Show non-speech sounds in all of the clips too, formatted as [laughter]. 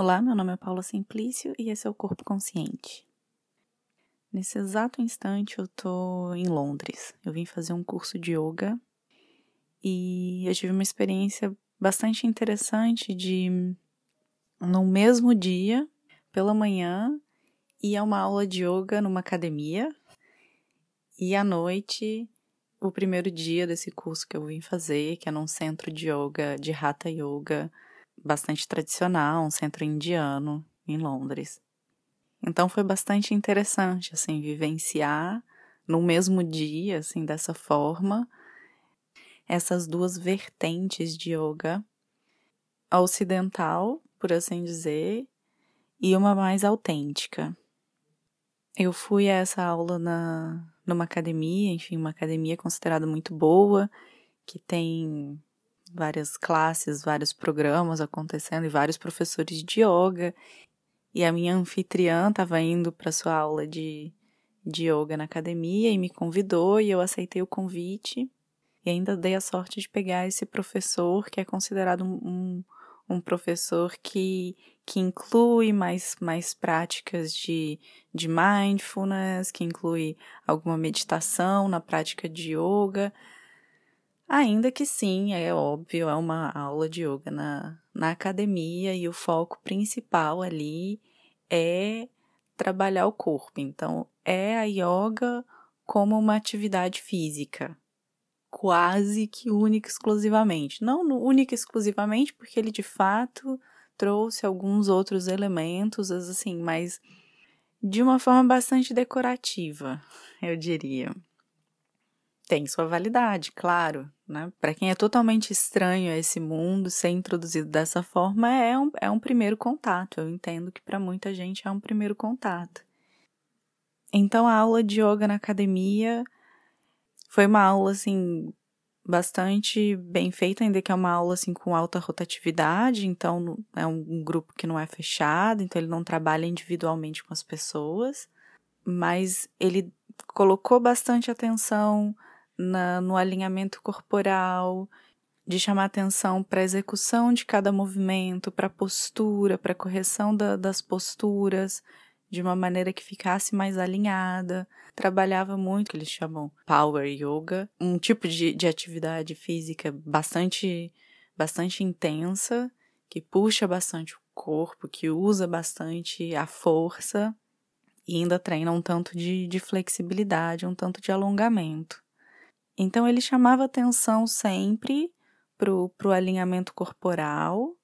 Olá, meu nome é Paula Simplício e esse é o Corpo Consciente. Nesse exato instante eu tô em Londres. Eu vim fazer um curso de yoga e eu tive uma experiência bastante interessante de no mesmo dia, pela manhã, ir a uma aula de yoga numa academia e à noite o primeiro dia desse curso que eu vim fazer, que é num centro de yoga, de Hatha Yoga, bastante tradicional, um centro indiano em Londres. Então foi bastante interessante assim vivenciar no mesmo dia, assim, dessa forma, essas duas vertentes de yoga, ocidental, por assim dizer, e uma mais autêntica. Eu fui a essa aula na numa academia, enfim, uma academia considerada muito boa, que tem várias classes, vários programas acontecendo e vários professores de yoga. E a minha anfitriã estava indo para sua aula de, de yoga na academia e me convidou e eu aceitei o convite. E ainda dei a sorte de pegar esse professor, que é considerado um, um professor que, que inclui mais, mais práticas de, de mindfulness, que inclui alguma meditação na prática de yoga. Ainda que sim, é óbvio, é uma aula de yoga na, na academia e o foco principal ali é trabalhar o corpo. Então, é a yoga como uma atividade física, quase que única exclusivamente. Não única exclusivamente, porque ele de fato trouxe alguns outros elementos, assim, mas de uma forma bastante decorativa, eu diria tem sua validade, claro. Né? Para quem é totalmente estranho a esse mundo, ser introduzido dessa forma é um, é um primeiro contato. Eu entendo que para muita gente é um primeiro contato. Então a aula de yoga na academia foi uma aula assim bastante bem feita, ainda que é uma aula assim com alta rotatividade, então é um grupo que não é fechado, então ele não trabalha individualmente com as pessoas, mas ele colocou bastante atenção na, no alinhamento corporal, de chamar atenção para a execução de cada movimento, para a postura, para a correção da, das posturas, de uma maneira que ficasse mais alinhada. Trabalhava muito, que eles chamam Power Yoga, um tipo de, de atividade física bastante, bastante intensa, que puxa bastante o corpo, que usa bastante a força e ainda treina um tanto de, de flexibilidade, um tanto de alongamento. Então ele chamava atenção sempre pro, pro alinhamento corporal.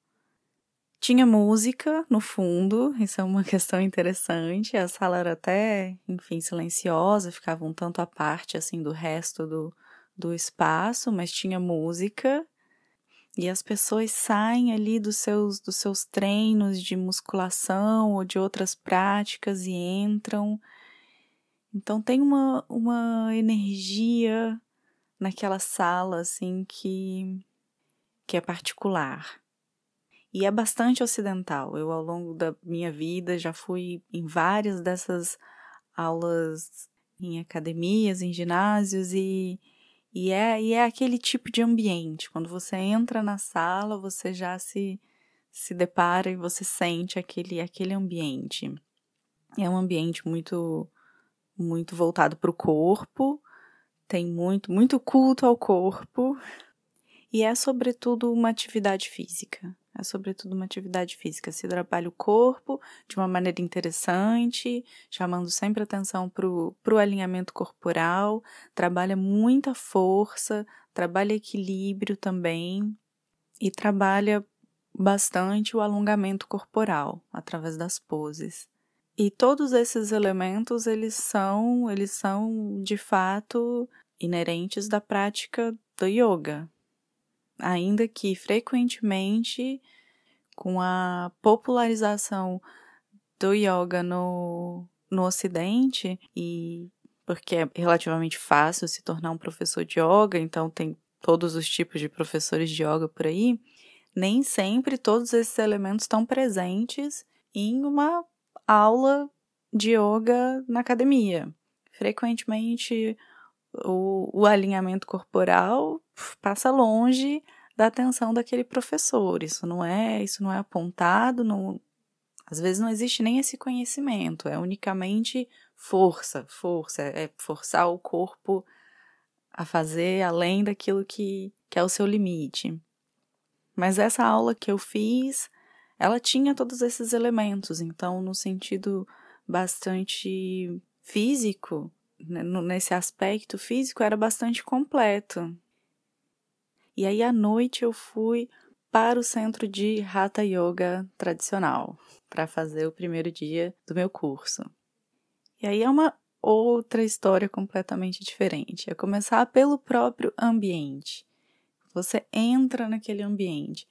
Tinha música no fundo, isso é uma [laughs] questão interessante. A sala era até, enfim, silenciosa, ficava um tanto à parte assim do resto do, do espaço, mas tinha música. E as pessoas saem ali dos seus, dos seus treinos de musculação ou de outras práticas e entram. Então tem uma, uma energia naquela sala assim que que é particular. E é bastante ocidental. Eu ao longo da minha vida já fui em várias dessas aulas em academias, em ginásios e e é, e é aquele tipo de ambiente. Quando você entra na sala, você já se, se depara e você sente aquele, aquele ambiente. É um ambiente muito, muito voltado para o corpo, tem muito, muito culto ao corpo e é sobretudo uma atividade física. É sobretudo uma atividade física. Se trabalha o corpo de uma maneira interessante, chamando sempre atenção para o alinhamento corporal, trabalha muita força, trabalha equilíbrio também e trabalha bastante o alongamento corporal através das poses. E todos esses elementos, eles são, eles são de fato inerentes da prática do yoga. Ainda que frequentemente com a popularização do yoga no, no ocidente e porque é relativamente fácil se tornar um professor de yoga, então tem todos os tipos de professores de yoga por aí, nem sempre todos esses elementos estão presentes em uma aula de yoga na academia. Frequentemente, o, o alinhamento corporal passa longe da atenção daquele professor. Isso não é, isso não é apontado, não, Às vezes não existe nem esse conhecimento, é unicamente força, força, é forçar o corpo a fazer além daquilo que, que é o seu limite. Mas essa aula que eu fiz, ela tinha todos esses elementos, então, no sentido bastante físico, né, nesse aspecto físico, era bastante completo. E aí, à noite, eu fui para o centro de Hatha Yoga tradicional para fazer o primeiro dia do meu curso. E aí é uma outra história completamente diferente. É começar pelo próprio ambiente. Você entra naquele ambiente.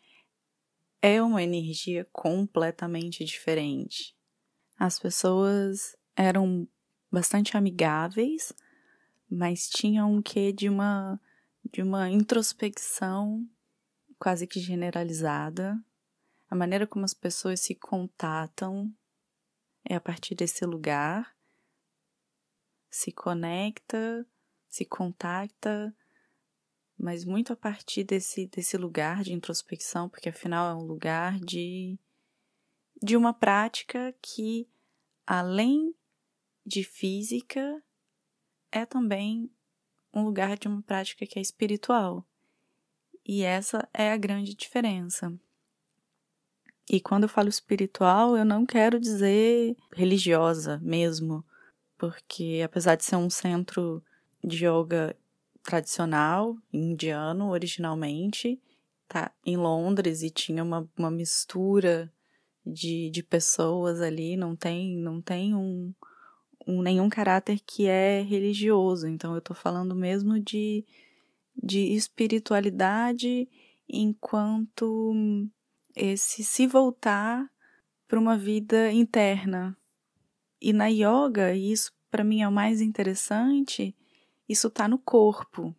É uma energia completamente diferente. As pessoas eram bastante amigáveis, mas tinham um quê de uma de uma introspecção quase que generalizada. A maneira como as pessoas se contatam é a partir desse lugar, se conecta, se contacta, mas muito a partir desse, desse lugar de introspecção, porque afinal é um lugar de, de uma prática que, além de física, é também um lugar de uma prática que é espiritual. E essa é a grande diferença. E quando eu falo espiritual, eu não quero dizer religiosa mesmo, porque apesar de ser um centro de yoga tradicional, indiano originalmente, tá em Londres e tinha uma, uma mistura de, de pessoas ali, não tem, não tem um, um, nenhum caráter que é religioso. Então eu tô falando mesmo de de espiritualidade enquanto esse se voltar para uma vida interna. E na yoga, e isso para mim é o mais interessante, isso está no corpo.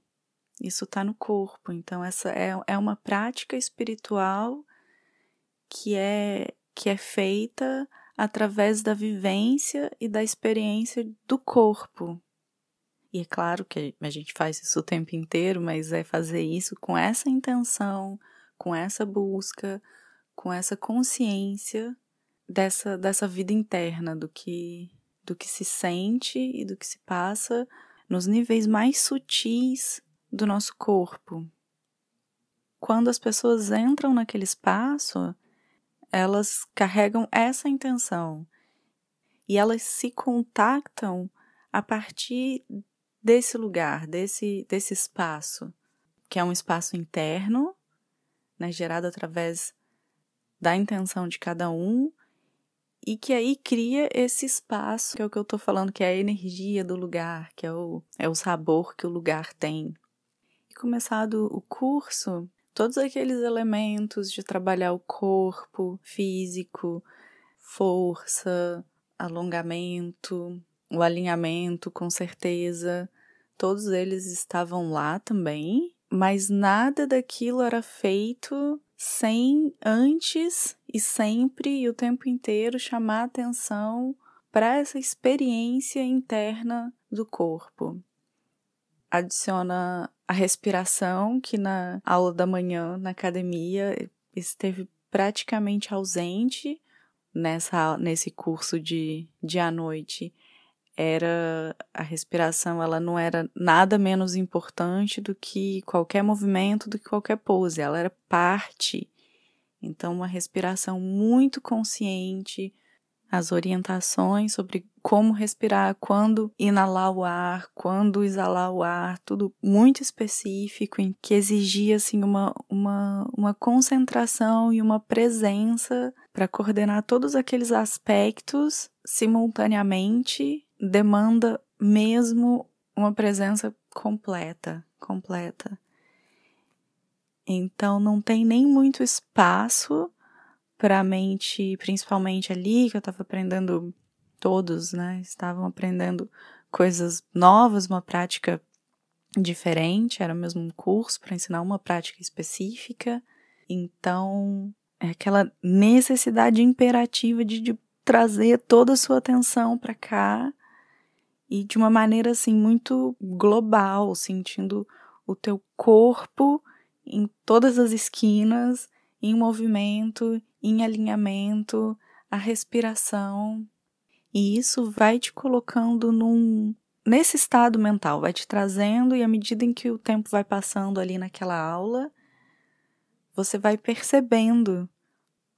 Isso está no corpo. Então, essa é, é uma prática espiritual que é, que é feita através da vivência e da experiência do corpo. E é claro que a gente faz isso o tempo inteiro, mas é fazer isso com essa intenção, com essa busca, com essa consciência dessa, dessa vida interna, do que, do que se sente e do que se passa nos níveis mais sutis do nosso corpo. Quando as pessoas entram naquele espaço, elas carregam essa intenção e elas se contactam a partir desse lugar, desse, desse espaço, que é um espaço interno, né, gerado através da intenção de cada um, e que aí cria esse espaço, que é o que eu estou falando, que é a energia do lugar, que é o, é o sabor que o lugar tem. E começado o curso, todos aqueles elementos de trabalhar o corpo físico, força, alongamento, o alinhamento, com certeza, todos eles estavam lá também, mas nada daquilo era feito sem antes e sempre e o tempo inteiro chamar atenção para essa experiência interna do corpo. Adiciona a respiração, que na aula da manhã na academia esteve praticamente ausente nessa, nesse curso de, de à noite era a respiração, ela não era nada menos importante do que qualquer movimento, do que qualquer pose, ela era parte. Então, uma respiração muito consciente, as orientações sobre como respirar, quando inalar o ar, quando exalar o ar, tudo muito específico, em que exigia assim uma, uma, uma concentração e uma presença para coordenar todos aqueles aspectos simultaneamente demanda mesmo uma presença completa, completa. Então não tem nem muito espaço para a mente, principalmente ali que eu estava aprendendo todos, né? Estavam aprendendo coisas novas, uma prática diferente, era mesmo um curso para ensinar uma prática específica. Então, é aquela necessidade imperativa de, de trazer toda a sua atenção para cá e de uma maneira assim muito global, sentindo o teu corpo em todas as esquinas, em movimento, em alinhamento, a respiração. E isso vai te colocando num nesse estado mental, vai te trazendo e à medida em que o tempo vai passando ali naquela aula, você vai percebendo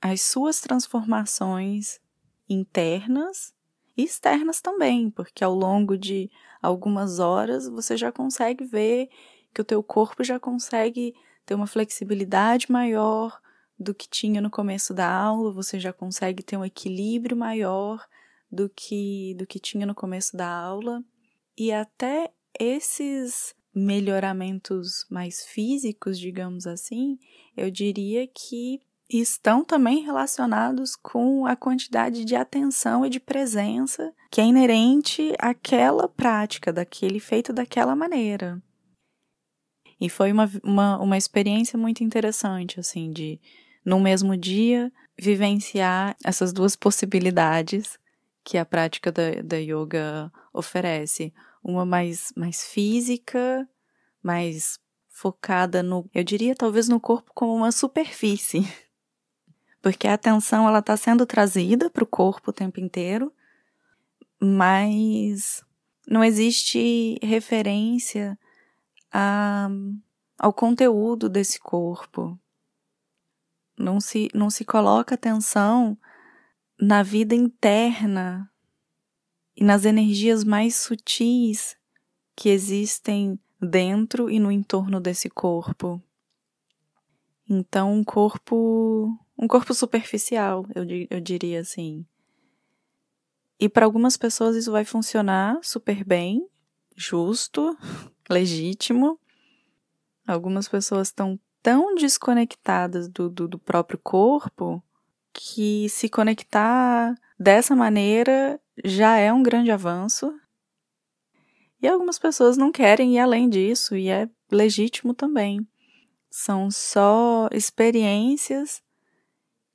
as suas transformações internas e externas também, porque ao longo de algumas horas você já consegue ver que o teu corpo já consegue ter uma flexibilidade maior do que tinha no começo da aula, você já consegue ter um equilíbrio maior do que do que tinha no começo da aula. E até esses melhoramentos mais físicos, digamos assim, eu diria que estão também relacionados com a quantidade de atenção e de presença que é inerente àquela prática, daquele feito daquela maneira. E foi uma, uma, uma experiência muito interessante, assim, de, no mesmo dia, vivenciar essas duas possibilidades que a prática da, da yoga oferece. Uma mais, mais física, mais focada no, eu diria talvez no corpo como uma superfície. [laughs] Porque a atenção ela está sendo trazida para o corpo o tempo inteiro, mas não existe referência a, ao conteúdo desse corpo. Não se, não se coloca atenção na vida interna e nas energias mais sutis que existem dentro e no entorno desse corpo. Então, um corpo, um corpo superficial, eu, eu diria assim. E para algumas pessoas isso vai funcionar super bem, justo, [laughs] legítimo. Algumas pessoas estão tão desconectadas do, do, do próprio corpo que se conectar dessa maneira já é um grande avanço. E algumas pessoas não querem ir além disso, e é legítimo também. São só experiências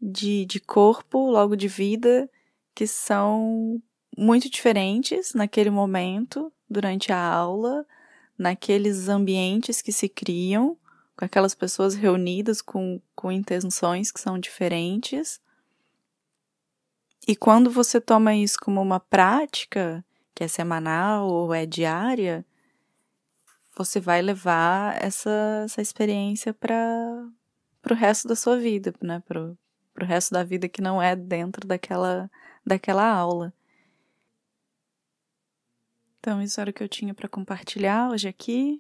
de, de corpo, logo de vida, que são muito diferentes naquele momento, durante a aula, naqueles ambientes que se criam, com aquelas pessoas reunidas com, com intenções que são diferentes. E quando você toma isso como uma prática, que é semanal ou é diária, você vai levar essa, essa experiência para o resto da sua vida, né? Para o resto da vida que não é dentro daquela, daquela aula. Então, isso era o que eu tinha para compartilhar hoje aqui.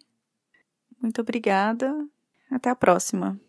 Muito obrigada. Até a próxima.